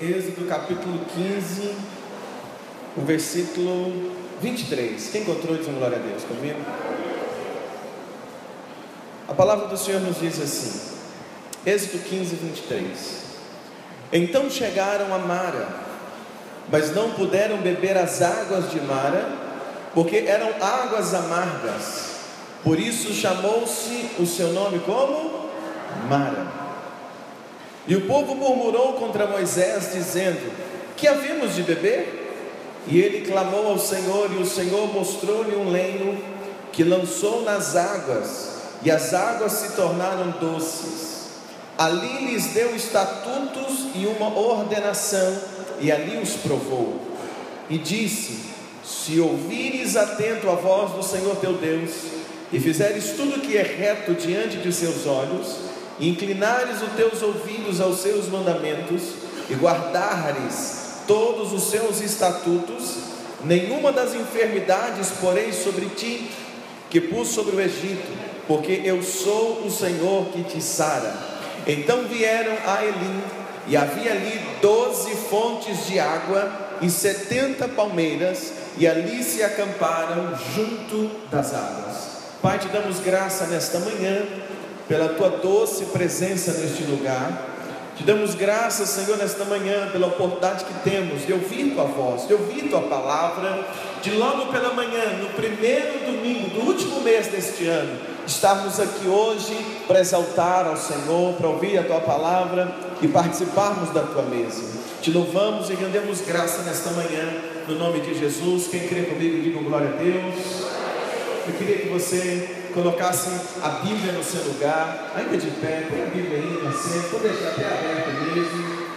Êxodo capítulo 15, o versículo 23. Quem encontrou diz glória a Deus comigo? A palavra do Senhor nos diz assim, Êxodo 15, 23. Então chegaram a Mara, mas não puderam beber as águas de Mara, porque eram águas amargas. Por isso chamou-se o seu nome como Mara. E o povo murmurou contra Moisés, dizendo: Que havemos de beber? E ele clamou ao Senhor, e o Senhor mostrou-lhe um lenho que lançou nas águas, e as águas se tornaram doces. Ali lhes deu estatutos e uma ordenação, e ali os provou. E disse: Se ouvires atento a voz do Senhor teu Deus, e fizeres tudo o que é reto diante de seus olhos, inclinares os teus ouvidos aos seus mandamentos, e guardares todos os seus estatutos, nenhuma das enfermidades porei sobre ti, que pus sobre o Egito, porque eu sou o Senhor que te sara. Então vieram a Elim, e havia ali doze fontes de água e setenta palmeiras, e ali se acamparam junto das águas. Pai, te damos graça nesta manhã pela tua doce presença neste lugar. Te damos graças, Senhor, nesta manhã, pela oportunidade que temos de ouvir tua voz, de ouvir tua palavra, de logo pela manhã, no primeiro domingo do último mês deste ano, estarmos aqui hoje para exaltar ao Senhor, para ouvir a tua palavra e participarmos da tua mesa. Te louvamos e rendemos graça nesta manhã, no nome de Jesus. Quem crê comigo, diga glória a Deus. Eu queria que você colocasse a Bíblia no seu lugar, ainda de pé, põe a Bíblia aí na cena, vou deixar até aberto mesmo.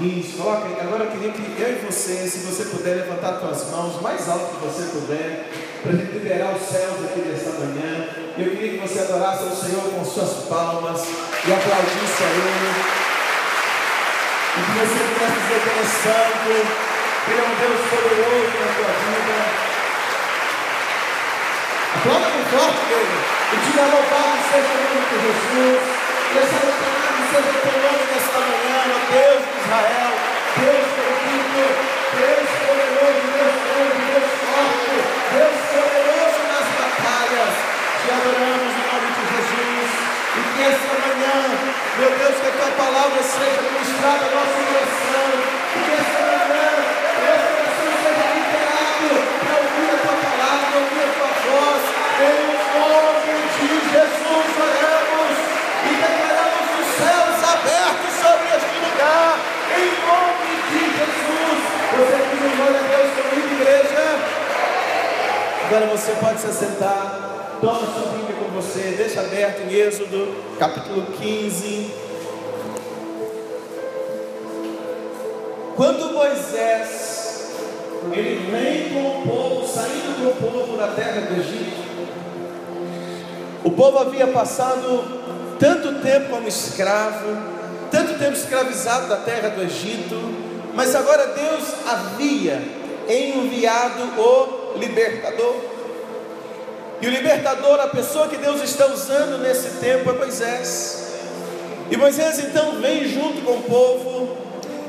Isso, coloca. Agora eu queria que eu e você, se você puder levantar suas mãos mais alto que você puder, para gente liberar os céus aqui nesta manhã. Eu queria que você adorasse ao Senhor com suas palmas e aplaudisse a Ele. E que você pudesse dizer que Ele é santo, que Ele é um Deus poderoso na tua vida. Forte dele. E diga louvado seja o nome de Jesus. E exaltado seja o teu nome nesta manhã, ó Deus de Israel. Deus bendito, Deus poderoso, Deus grande, Deus forte, Deus poderoso nas batalhas. Te adoramos em nome de Jesus. E que esta manhã, meu Deus, que a tua palavra seja ministrada no nosso coração. Agora você pode se assentar, toma sua Bíblia com você, deixa aberto em Êxodo, capítulo 15. Quando Moisés ele vem com o povo, saindo com o povo da terra do Egito. O povo havia passado tanto tempo como escravo, tanto tempo escravizado da terra do Egito, mas agora Deus havia enviado o libertador. E o libertador, a pessoa que Deus está usando nesse tempo é Moisés. E Moisés então vem junto com o povo,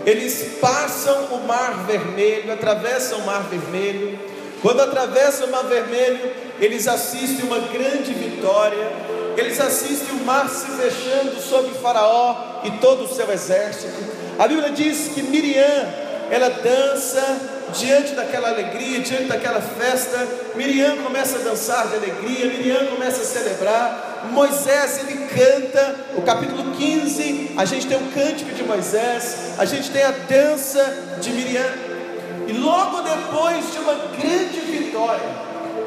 eles passam o mar vermelho, atravessam o mar vermelho. Quando atravessam o mar vermelho, eles assistem uma grande vitória. Eles assistem o mar se fechando sobre Faraó e todo o seu exército. A Bíblia diz que Miriam, ela dança diante daquela alegria, diante daquela festa. Miriam começa a dançar de alegria, Miriam começa a celebrar. Moisés ele canta, o capítulo 15, a gente tem o cântico de Moisés, a gente tem a dança de Miriam, e logo depois de uma grande vitória,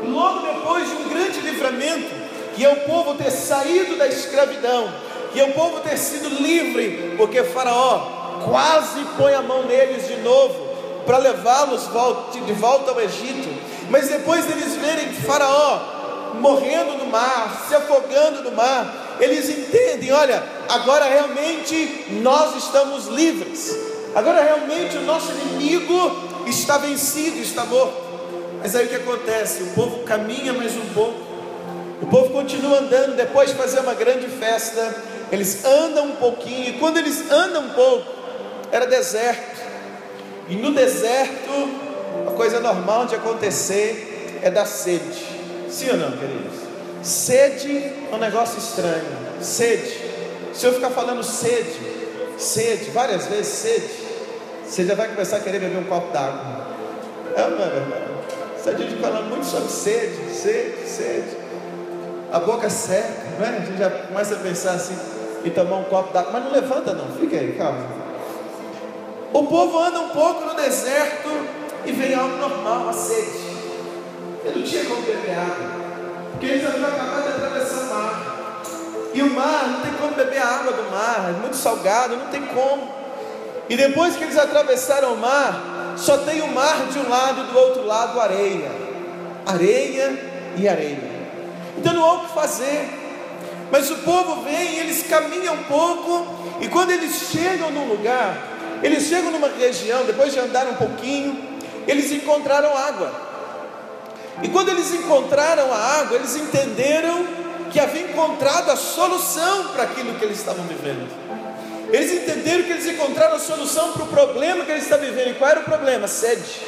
logo depois de um grande livramento, que é o povo ter saído da escravidão, que é o povo ter sido livre, porque Faraó quase põe a mão neles de novo, para levá-los de volta ao Egito, mas depois deles verem Faraó morrendo no mar, se afogando no mar, eles entendem: olha, agora realmente nós estamos livres, agora realmente o nosso inimigo está vencido, está morto. Mas aí o que acontece? O povo caminha mais um pouco, o povo continua andando, depois de fazer uma grande festa, eles andam um pouquinho, e quando eles andam um pouco, era deserto, E no deserto, a coisa normal de acontecer é dar sede. Sim ou não, queridos? Sede é um negócio estranho. Sede. Se eu ficar falando sede, sede, várias vezes sede, você já vai começar a querer beber um copo d'água. É, não é verdade? Você a gente falando muito sobre sede, sede, sede. A boca seca, não é? A gente já começa a pensar assim e tomar um copo d'água, mas não levanta não, fica aí, calma. O povo anda um pouco no deserto e vem algo normal, a sede. Ele não tinha como beber água. Porque eles haviam acabado de atravessar o mar. E o mar, não tem como beber a água do mar, é muito salgado, não tem como. E depois que eles atravessaram o mar, só tem o mar de um lado e do outro lado areia. Areia e areia. Então não há o que fazer. Mas o povo vem, eles caminham um pouco, e quando eles chegam num lugar, eles chegam numa região, depois de andar um pouquinho, eles encontraram água. E quando eles encontraram a água, eles entenderam que havia encontrado a solução para aquilo que eles estavam vivendo. Eles entenderam que eles encontraram a solução para o problema que eles estavam vivendo. E qual era o problema? Sede.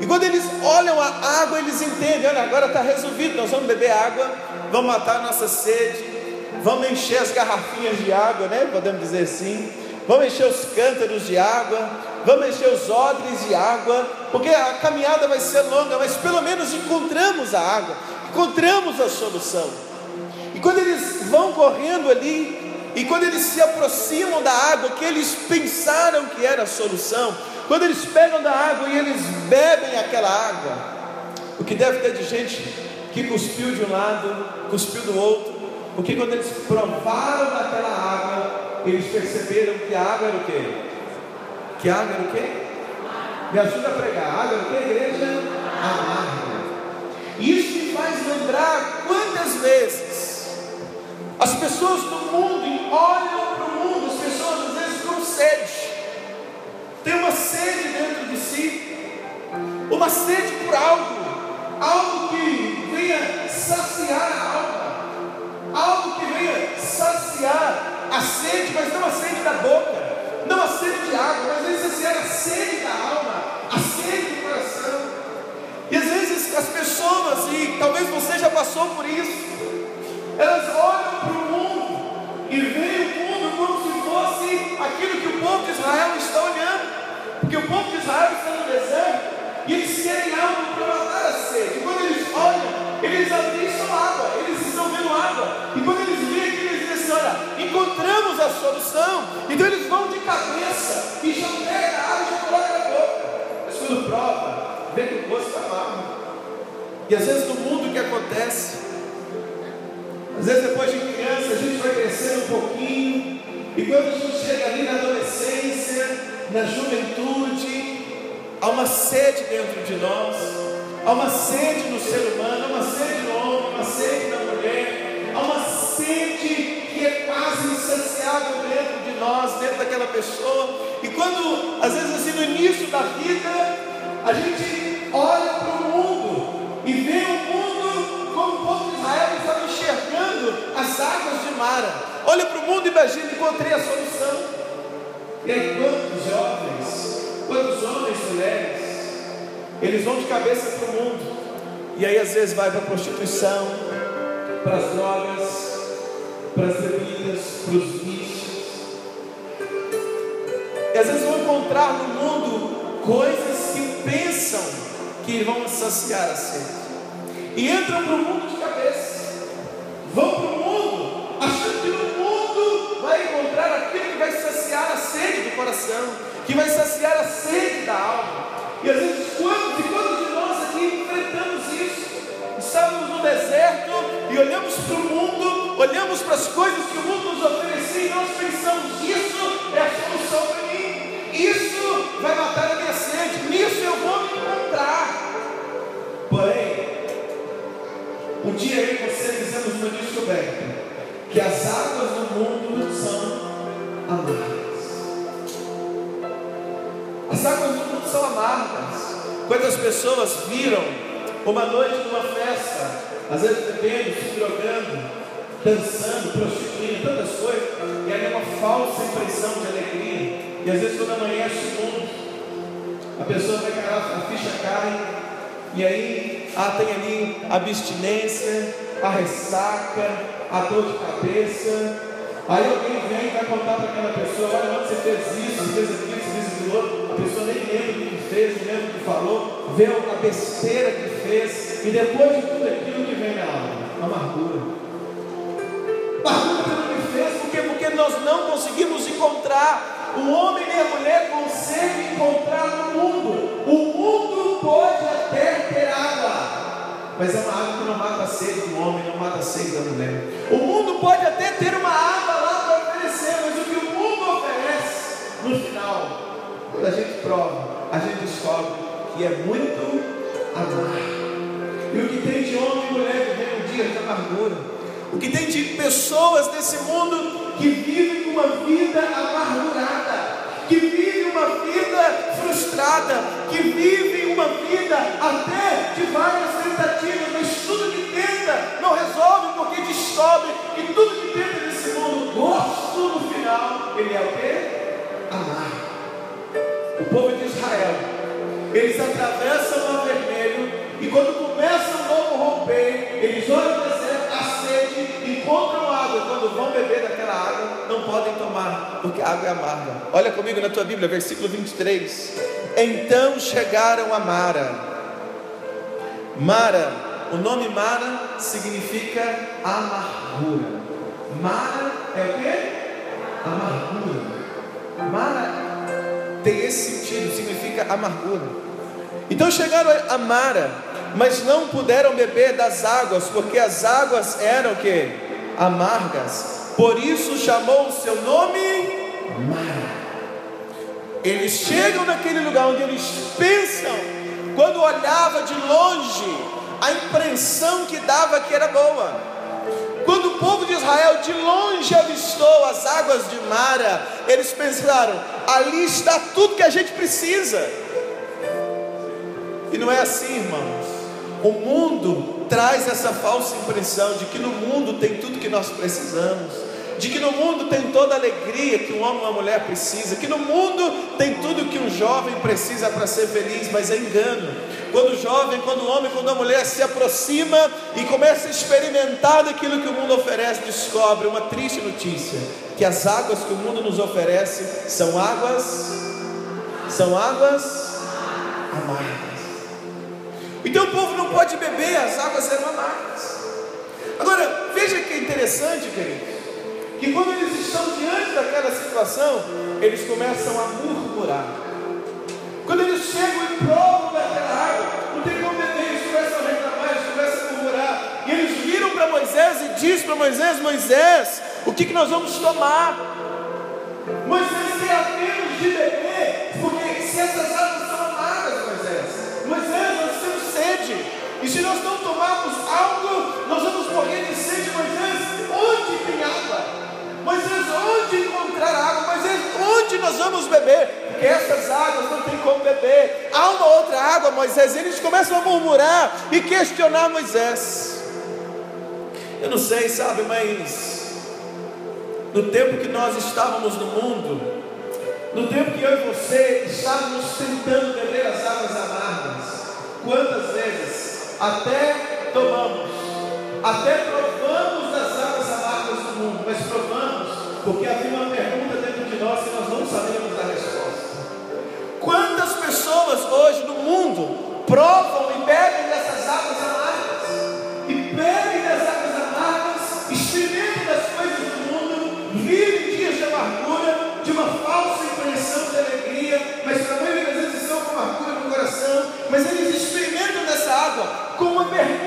E quando eles olham a água, eles entendem: olha, agora está resolvido, nós vamos beber água, vamos matar a nossa sede, vamos encher as garrafinhas de água, né? Podemos dizer assim, vamos encher os cântaros de água, vamos encher os odres de água, porque a caminhada vai ser longa, mas pelo menos encontramos a água, encontramos a solução. E quando eles vão correndo ali, e quando eles se aproximam da água que eles pensaram que era a solução, quando eles pegam da água e eles bebem aquela água, o que deve ter de gente que cuspiu de um lado, cuspiu do outro, porque quando eles provaram daquela água, eles perceberam que a água era o quê? Que água era o quê? Me ajuda a pregar. Água era o quê, igreja? Amarga. Isso me faz lembrar quantas vezes as pessoas do mundo olham para o mundo, as pessoas às vezes com sede. Tem uma sede dentro de si, uma sede por algo, algo que venha saciar a alma, algo que venha saciar a sede, mas não a sede da boca não a sede de água, mas vezes era a sede da alma, a sede do coração. E às vezes as pessoas, e talvez você já passou por isso, elas olham para o mundo e veem o mundo acontece? Às vezes depois de criança a gente vai crescendo um pouquinho. E quando a gente chega ali na adolescência, na juventude, há uma sede dentro de nós, há uma sede no ser humano, há uma sede no homem, uma sede na mulher, há uma sede que é quase insaciável dentro de nós, dentro daquela pessoa. E quando, às vezes, assim, no início da vida, a gente olha para o Olha para o mundo e imagina, encontrei a solução. E aí, quantos jovens, quantos homens, mulheres, eles vão de cabeça para o mundo, e aí às vezes vai para a prostituição, para as drogas, para as bebidas, para os vícios. E às vezes vão encontrar no mundo coisas que pensam que vão saciar a sede. E entram para o mundo de coração, que vai saciar a sede da alma. E às vezes, quantos e quantos de nós aqui enfrentamos isso? Estávamos no deserto e olhamos para o mundo, olhamos para as coisas que o mundo nos oferecia e nós pensamos: isso é a solução para mim, isso vai matar a minha sede, nisso eu vou me encontrar. Porém, um dia eu e você fizemos uma descoberta: são amargas. Quantas pessoas viram uma noite numa festa, às vezes bebendo, se drogando, dançando, prostituindo, tantas coisas, e aí é uma falsa impressão de alegria. E às vezes quando amanhece o mundo, a pessoa vai cair, a ficha cai, e aí ah, tem ali a abstinência, a ressaca, a dor de cabeça. Aí alguém vem e vai contar para aquela pessoa, olha onde você fez isso, você fez aquilo, você fez aquilo outro, pessoa nem lembra o que fez, nem lembra o que falou, vê a besteira que fez, e depois de tudo aquilo que vem na alma, amargura. Amargura pelo que fez, por quê? Porque nós não conseguimos encontrar o homem e a mulher conseguem encontrar no mundo. O mundo pode até ter água, mas é uma água que não mata a sede do homem, não mata a sede da mulher. O mundo pode até ter uma água lá para oferecer, mas o que o mundo oferece, no final, quando a gente prova, a gente descobre que é muito amargo. E o que tem de homem e mulher vivendo dia de amargura, o que tem de pessoas nesse mundo que vivem uma vida amargurada, que vivem uma vida frustrada, que vivem uma eles atravessam o mar vermelho e quando começa o novo romper, eles olham o deserto, a sede, encontram água, quando vão beber daquela água, não podem tomar, porque a água é amarga. Olha comigo na tua Bíblia, versículo 23. Então chegaram a Mara. Mara, o nome Mara significa amargura. Mara é o que? Amargura. Mara tem esse sentido, significa amargura. Então chegaram a Mara, mas não puderam beber das águas, porque as águas eram que? Amargas. Por isso chamou o seu nome Mara. Eles chegam naquele lugar onde eles pensam, quando olhava de longe, a impressão que dava que era boa. Quando o povo de Israel de longe avistou as águas de Mara, eles pensaram: ali está tudo que a gente precisa. E não é assim, irmãos. O mundo traz essa falsa impressão de que no mundo tem tudo que nós precisamos, de que no mundo tem toda a alegria que um homem ou uma mulher precisa, que no mundo tem tudo que um jovem precisa para ser feliz, mas é engano. Quando o jovem, quando o homem, quando a mulher se aproxima e começa a experimentar daquilo que o mundo oferece, descobre uma triste notícia: que as águas que o mundo nos oferece são águas, são águas amargas. Então o povo não pode beber, as águas eram amargas. Agora, veja que é interessante, queridos, que quando eles estão diante daquela situação, eles começam a murmurar. Quando eles chegam e provam daquela água, não tem como beber, eles começam a reclamar, eles começam a murmurar. E eles viram para Moisés e diz para Moisés: Moisés, o que, que nós vamos tomar? Moisés tem apenas de beber, porque se essas Essas águas não tem como beber. Há uma outra água, Moisés. Eles começam a murmurar e questionar Moisés. Eu não sei, sabe, mas no tempo que nós estávamos no mundo, no tempo que eu e você estávamos tentando beber as águas amargas, quantas vezes até tomamos, até provamos das águas amargas do mundo, mas provamos porque havia uma pessoas hoje no mundo provam e bebem dessas águas amargas? E bebem das águas amargas, experimentam das coisas do mundo, vivem dias de amargura, de uma falsa impressão de alegria, mas maioria das vezes estão com amargura no coração, mas eles experimentam dessa água com uma pergunta.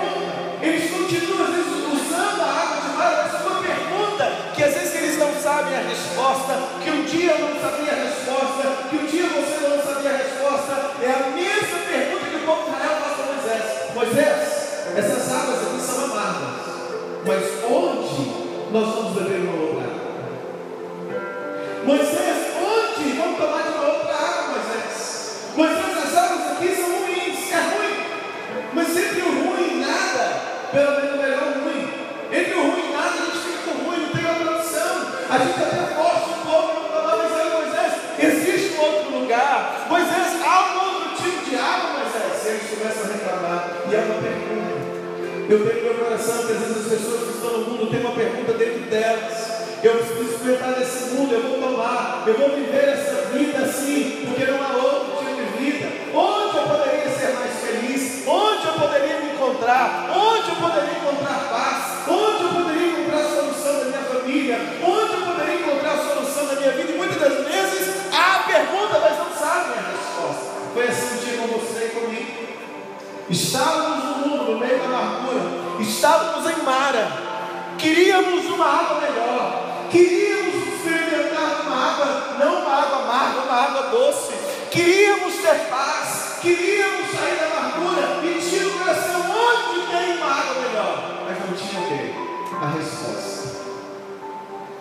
Estávamos no mundo, no meio da amargura, estávamos em Mara, queríamos uma água melhor, queríamos experimentar uma água, não uma água amarga, uma água doce, queríamos ter paz, queríamos sair da amargura e tinha o coração onde tem uma água melhor, mas não tinha o quê? A resposta.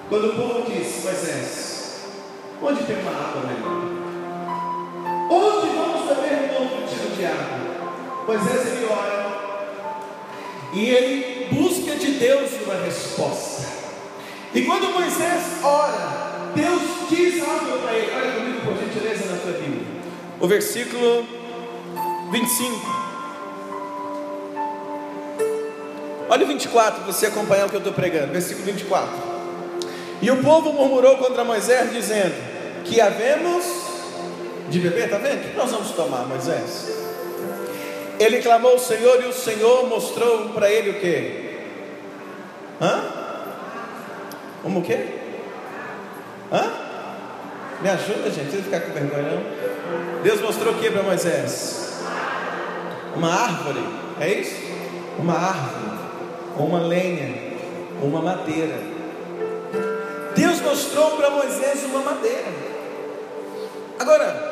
Quando o povo disse, Moisés, onde tem uma água melhor? Onde vamos beber um novo tipo de água? Moisés ele ora e ele busca de Deus uma resposta. E quando Moisés ora, Deus diz algo para ele. Olha comigo, por gentileza, na sua Bíblia. O versículo 25. Olha o 24, para você acompanhar o que eu estou pregando. Versículo 24. E o povo murmurou contra Moisés, dizendo: Que havemos de beber, está vendo? O que nós vamos tomar, Moisés? Ele clamou ao Senhor e o Senhor mostrou para ele o que? Hã? Como o quê? Hã? Me ajuda, gente, não ficar com vergonha não. Deus mostrou o que para Moisés? Uma árvore, é isso? Uma árvore, ou uma lenha, ou uma madeira. Deus mostrou para Moisés uma madeira. Agora,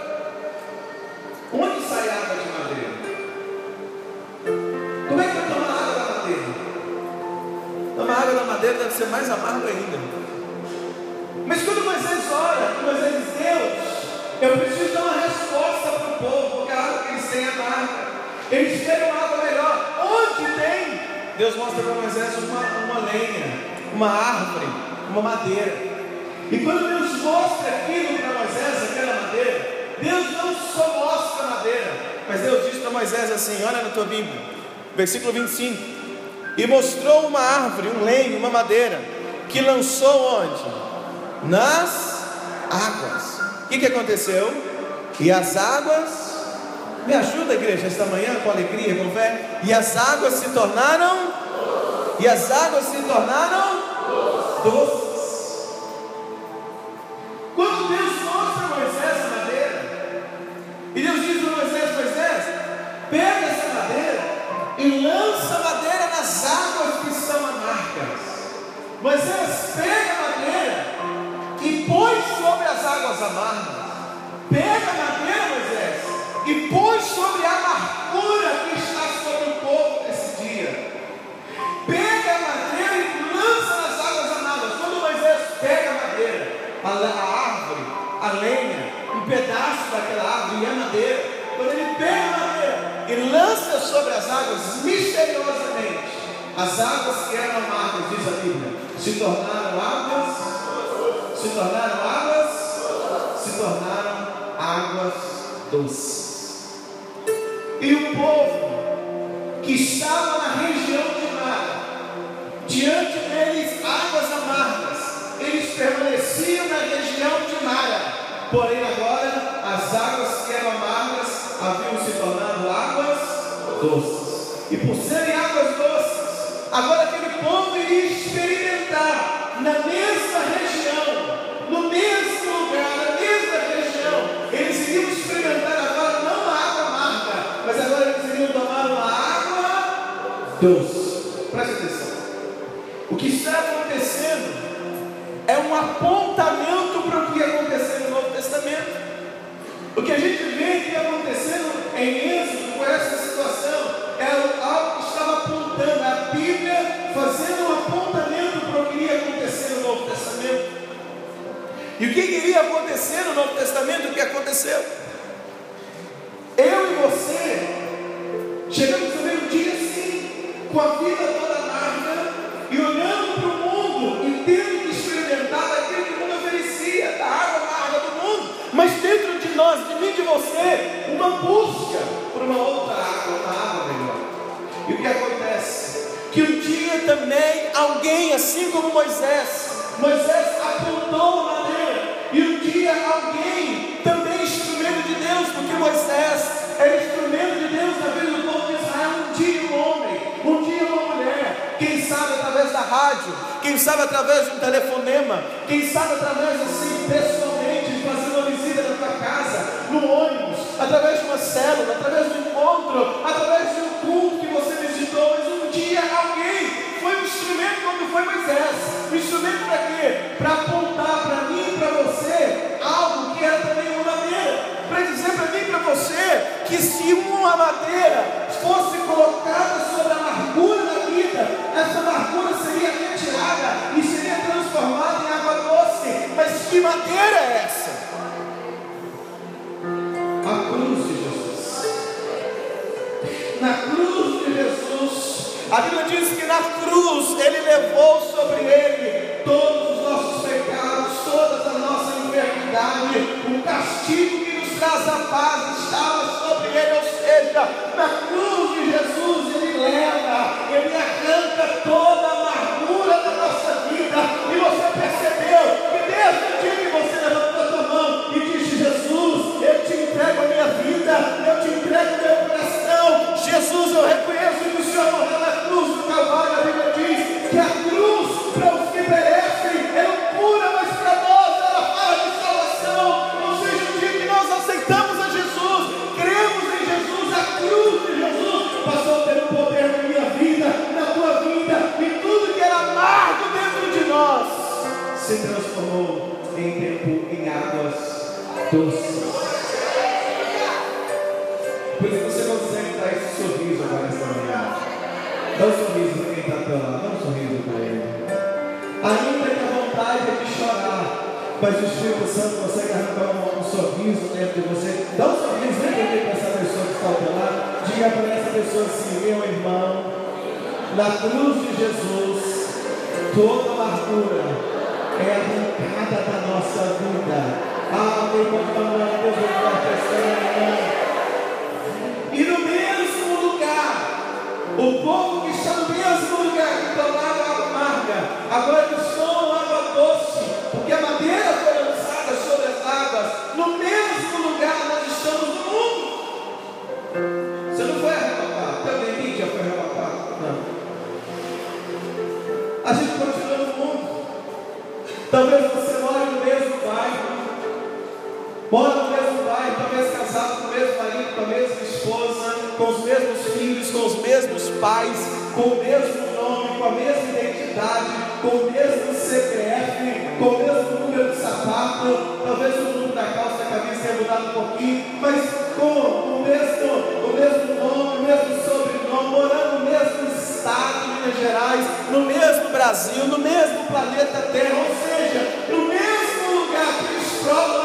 água da madeira deve ser mais amargo ainda. Mas quando Moisés ora, Moisés diz, Deus, eu preciso dar uma resposta para o povo, porque a água que eles têm é amarga. Eles querem uma água melhor. Onde tem? Deus mostra para Moisés uma, uma lenha, uma árvore, uma madeira. E quando Deus mostra aquilo para Moisés, aquela madeira, Deus não só mostra a madeira, mas Deus diz para Moisés assim: olha na tua Bíblia, versículo 25: E mostrou uma árvore, um lenho, uma madeira, que lançou onde? Nas águas. O que, que aconteceu? E as águas me ajuda, igreja, esta manhã com alegria, com fé. E as águas se tornaram. E as águas se tornaram as águas amargas. Pega a madeira, Moisés, e põe sobre a amargura que está sobre o povo nesse dia. Pega a madeira e lança nas águas amargas. Quando Moisés pega a madeira, a, a árvore, a lenha, um pedaço daquela árvore e a madeira, quando ele pega a madeira e lança sobre as águas, misteriosamente, as águas que eram amargas, diz a Bíblia, se tornaram águas, se tornaram doces. E o povo que estava na região de Mara, diante deles águas amargas, eles permaneciam na região de Mara, porém agora as águas que eram amargas haviam se tornado águas doces. E por serem doce. Presta atenção. O que está acontecendo é um apontamento para o que aconteceu no Novo Testamento. O que a gente vê que acontecendo em Êxodo com essa situação é algo que estava apontando a Bíblia, fazendo um apontamento para o que iria acontecer no Novo Testamento. E o que iria acontecer no Novo Testamento? O que aconteceu? Você, uma busca por uma outra água, uma água melhor. E o que acontece? Que um dia também alguém, assim como Moisés, Moisés apontou madeira, e um dia alguém, também instrumento de Deus, porque Moisés era instrumento de Deus na vida do povo de Israel, um dia um homem, um dia uma mulher, quem sabe através da rádio, quem sabe através de um telefonema, quem sabe através assim, pessoalmente, através de uma célula, através de um encontro, através de um culto que você visitou, mas um dia alguém foi um instrumento quando foi Moisés. Um instrumento para quê? Para apontar para mim e para você algo que era também uma madeira. Para dizer para mim e para você que se uma madeira fosse colocada sobre a amargura da vida, essa amargura seria retirada e seria transformada em água doce. Mas que madeira é essa? Na cruz de Jesus, a Bíblia diz que na cruz Ele levou sobre Ele todos os nossos pecados, toda a nossa enfermidade, o castigo que nos traz a paz estava sobre Ele, ou seja, na cruz de Jesus Ele leva, Ele arranca toda mas o Espírito Santo consegue arrancar um, um sorriso dentro de você. Dá um sorriso, aqui para essa pessoa que está ao teu lado. Diga para essa pessoa assim, meu irmão, na cruz de Jesus, toda amargura é arrancada da nossa vida. Ah, meu irmão, Deus vai e no mesmo lugar, o povo que está no mesmo lugar que tomava água amarga, agora Talvez você more no mesmo bairro. Mora no mesmo bairro, talvez casado com o mesmo marido, com a mesma esposa, com os mesmos filhos, com os mesmos pais, com o mesmo nome, com a mesma identidade, com o mesmo CPF, com o mesmo número de sapato, talvez o número da calça da camisa tenha mudado um pouquinho, mas com o mesmo, o mesmo nome, o mesmo sobrenome, morando no mesmo estado Minas Gerais, no mesmo Brasil, no mesmo planeta Terra, ou seja, no mesmo lugar que eles provam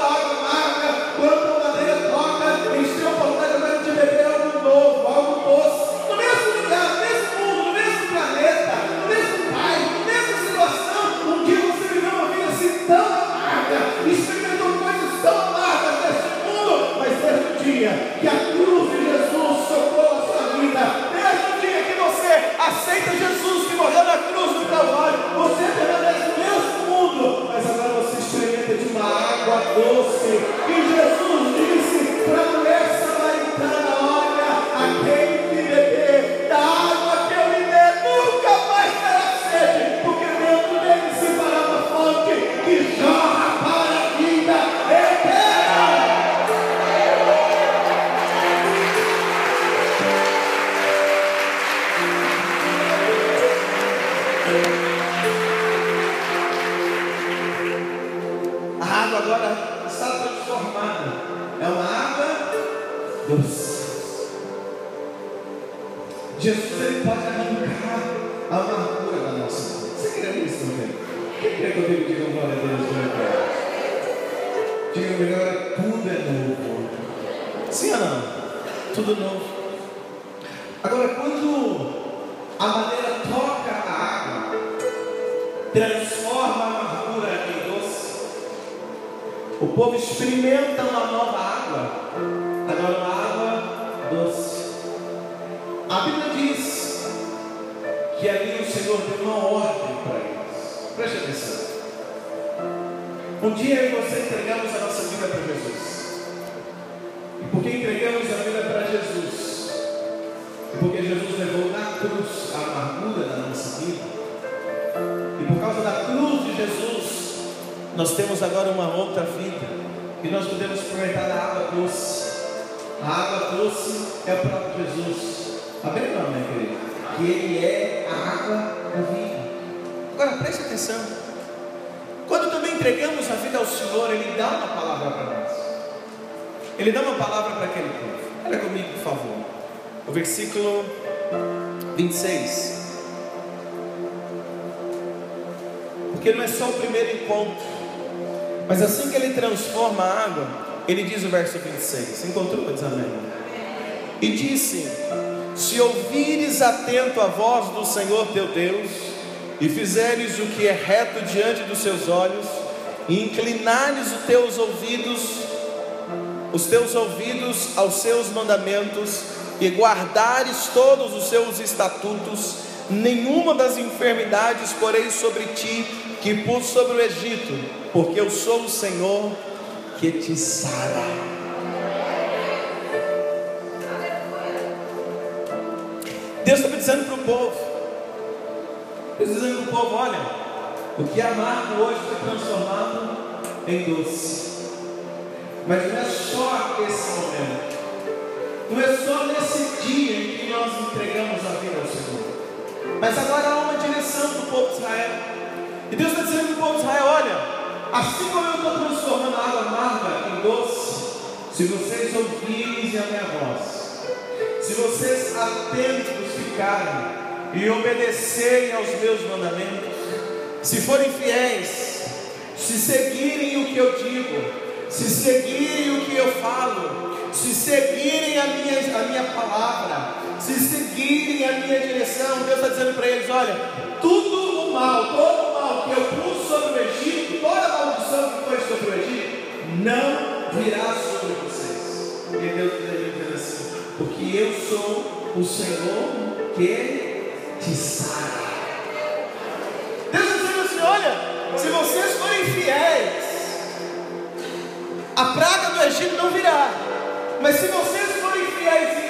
A água agora está transformada. É uma água doce. Jesus ele pode arrancar a amargura da nossa vida. Você crê nisso, irmão? Quem crê comigo? Diga glória a Deus, meu irmão. Diga melhor, tudo é novo. Sim ou não? Tudo novo. O povo experimenta uma nova água. agora uma água doce. A Bíblia diz que ali o Senhor deu uma ordem para eles. Preste atenção. Um dia eu e você entregamos a nossa vida para Jesus. E porque entregamos a vida para Jesus, e porque Jesus levou na cruz a amargura da nossa vida, e por causa da cruz de Jesus, nós temos agora uma outra vida, e nós podemos aproveitar da água doce. A água doce é o próprio Jesus. Amém, não, minha querida? Que Ele é a água da vida. Agora preste atenção. Quando também entregamos a vida ao Senhor, Ele dá uma palavra para nós. Ele dá uma palavra para aquele povo. Olha comigo, por favor. O versículo 26. Porque não é só o primeiro encontro. Mas assim que ele transforma a água, ele diz o verso 26. Encontrou? Diz amém. E disse: Se ouvires atento a voz do Senhor teu Deus, e fizeres o que é reto diante dos seus olhos, e inclinares os teus ouvidos, os teus ouvidos aos seus mandamentos, e guardares todos os seus estatutos, nenhuma das enfermidades porei sobre ti que pus sobre o Egito, porque eu sou o Senhor que te sara. Deus está dizendo para o povo, Deus está dizendo para o povo: olha, o que é amargo hoje foi transformado em doce. Mas não é só esse momento, não é só nesse dia em que nós entregamos a vida ao Senhor, mas agora há uma direção para o povo de Israel. E Deus está dizendo para o povo de Israel: olha, assim como eu estou transformando a água amarga em doce, se vocês ouvirem a minha voz, se vocês atentos ficarem e obedecerem aos meus mandamentos, se forem fiéis, se seguirem o que eu digo, se seguirem o que eu falo, se seguirem a minha, a minha palavra, se seguirem a minha direção, Deus está dizendo para eles: olha, tudo o mal, todo o Egito, não virá sobre vocês. E Deus está assim: porque eu sou o Senhor que te sara. Deus está dizendo assim: olha, se vocês forem fiéis, a praga do Egito não virá. Mas se vocês forem fiéis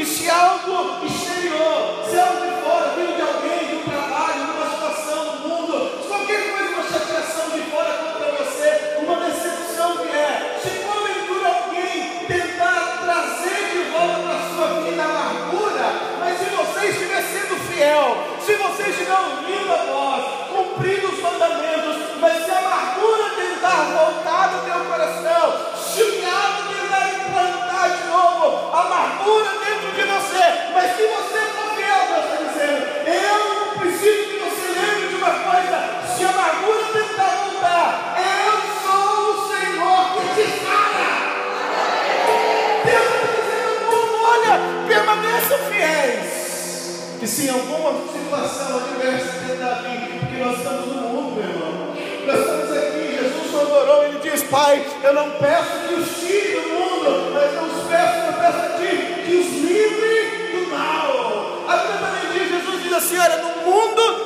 e se algo exterior, se algo de fora, vindo de alguém, de um trabalho, de uma situação do mundo, se qualquer coisa, uma chateação de fora contra você, uma decepção vier, se porventura alguém tentar trazer de volta para a sua vida a amargura, mas se você estiver sendo fiel, se você estiver ouvindo a voz, cumprindo os mandamentos, mas se a amargura tentar voltar do teu coração, se o diabo tentar implantar de novo a amargura Pai, eu não peço que os tire do mundo, mas eu os peço, eu peço a Ti, que os livre do mal. A Bíblia também diz, Jesus diz assim, olha, no mundo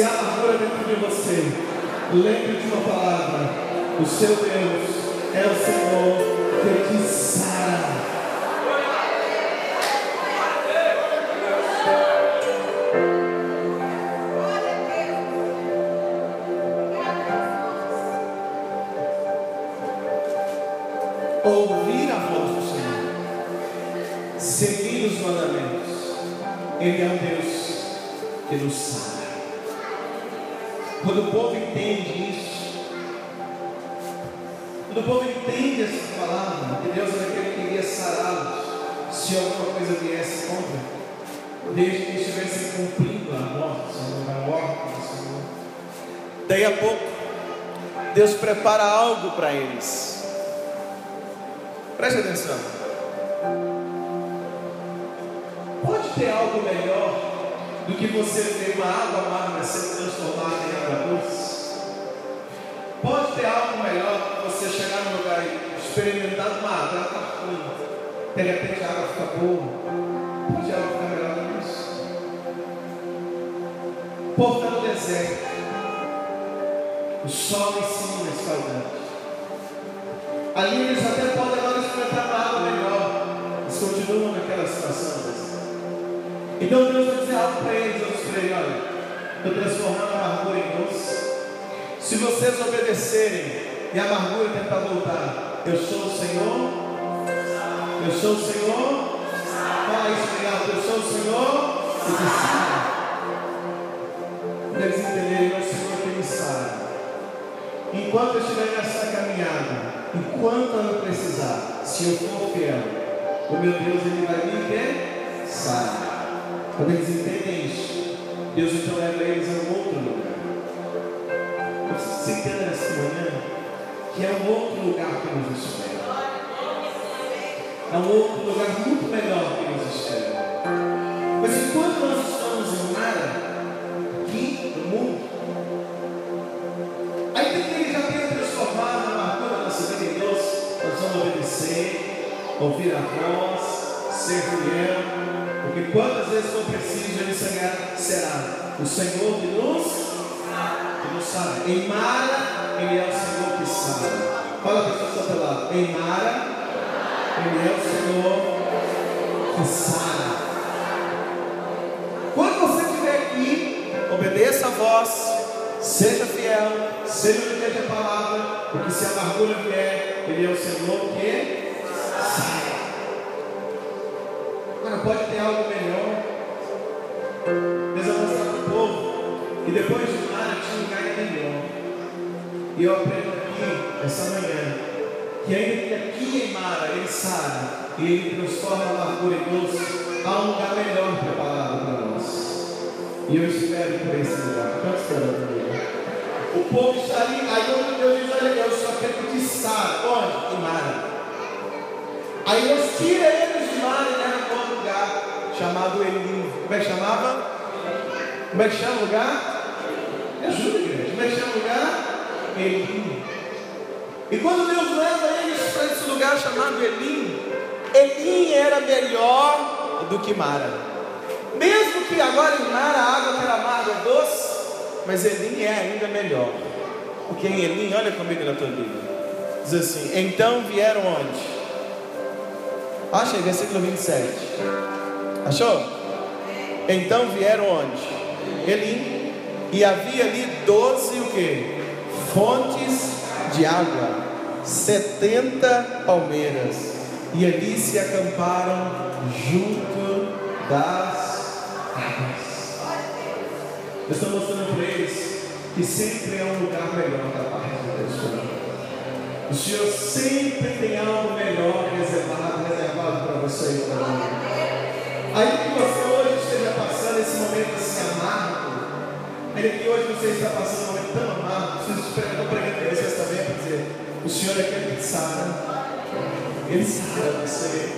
amargura dentro de você, lembre de uma palavra: o seu Deus é o Senhor que te para eles. Preste atenção. Pode ter algo melhor do que você ver uma água amarga sendo transformada em água doce? Pode ter algo melhor do que você chegar no lugar e experimentar uma água, ruim. De repente a água fica boa. Pode algo ficar melhor do que isso? O povo está no deserto. O sol em cima escaldante. Ali eles até podem agora experimentar uma água melhor. Eles continuam naquela situação. Então Deus vai dizer algo para eles, eu eles, olha, estou transformando a amargura em doce. Se vocês obedecerem e a amargura tentar voltar, eu sou o Senhor. Eu sou o Senhor. Isso obrigado. Eu sou o Senhor sara. Quando eles entenderem, o Senhor que me sara. Enquanto eu estiver nessa caminhada, enquanto eu precisar, se eu for fiel, o meu Deus ele vai me ter sarar. Quando eles entendem isso, Deus então leva eles a um outro lugar. Você entenda nessa manhã que é um outro lugar que nos espera. É um outro lugar muito melhor que nos espera. Mas enquanto nós ouvir a voz, ser fiel, porque quantas vezes for preciso, ele será o Senhor que nos, que nos sabe. Em Mara, ele é o Senhor que sabe. Fala a pessoa do lado. Em Mara, ele é o Senhor que sabe. Quando você estiver aqui, obedeça a voz, seja fiel, seja obediente à palavra, porque se a amargura vier, ele é o Senhor que Agora pode ter algo melhor. Deus vai mostrar para o povo que depois de tinha um lugar melhor. E eu aprendo aqui, essa manhã, que ainda que aqui em Mara ele sabe e ele transforma a largura em doce, há um lugar melhor preparado para nós. E eu espero por esse lugar. Quanto esperando comigo? O povo está ali, aí quando Deus diz, olha, eu só quero que sabe. Onde? Em Mara. Aí tira eles de mar e leva para outro lugar, chamado Elim. Como é que chamava? Como é que chama o lugar? Me ajuda, igreja. Como é que chama o lugar? Elim. E quando Deus leva eles para esse lugar chamado Elim, Elim era melhor do que Mara. Mesmo que agora em Mara a água era amarga doce, mas Elim é ainda melhor. Porque em Elim, olha comigo na tua Bíblia. Diz assim: Então vieram onde? Achei, versículo 27. Achou? Então vieram onde? Elim. E havia ali doze o que? Fontes de água. Setenta palmeiras. E ali se acamparam junto das águas. Eu estou mostrando para eles que sempre é um lugar melhor da parte de Deus. O Senhor sempre ainda que hoje você está passando um momento tão amargo, vocês estão pregando vocês também para dizer, o Senhor é aquele que sabe, Ele sabe você,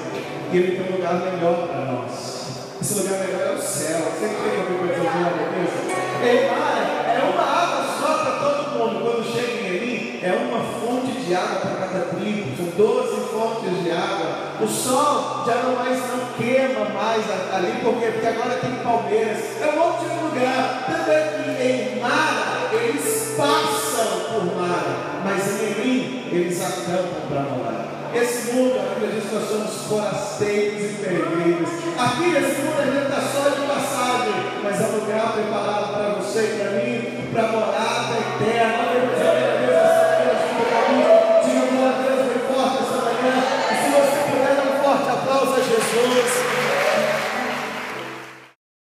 e Ele tem um lugar melhor para nós. Esse lugar melhor é o céu. Você tem alguma coisa de glória a Deus? É uma água só para todo mundo. Quando chega em Eli, é uma fonte de água para cada tribo. São 12 fontes de água, O sol já não mais não queima mais ali, porque, porque agora tem Palmeiras. É um outro lugar. Tanto é que em Mara eles passam por Mara, mas em Elim eles acampam para morar. Esse mundo, a Bíblia diz que nós somos forasteiros e peregrinos. Aqui nesse mundo a gente está só de passagem, mas é um lugar preparado para você e para mim, para morar Jesus.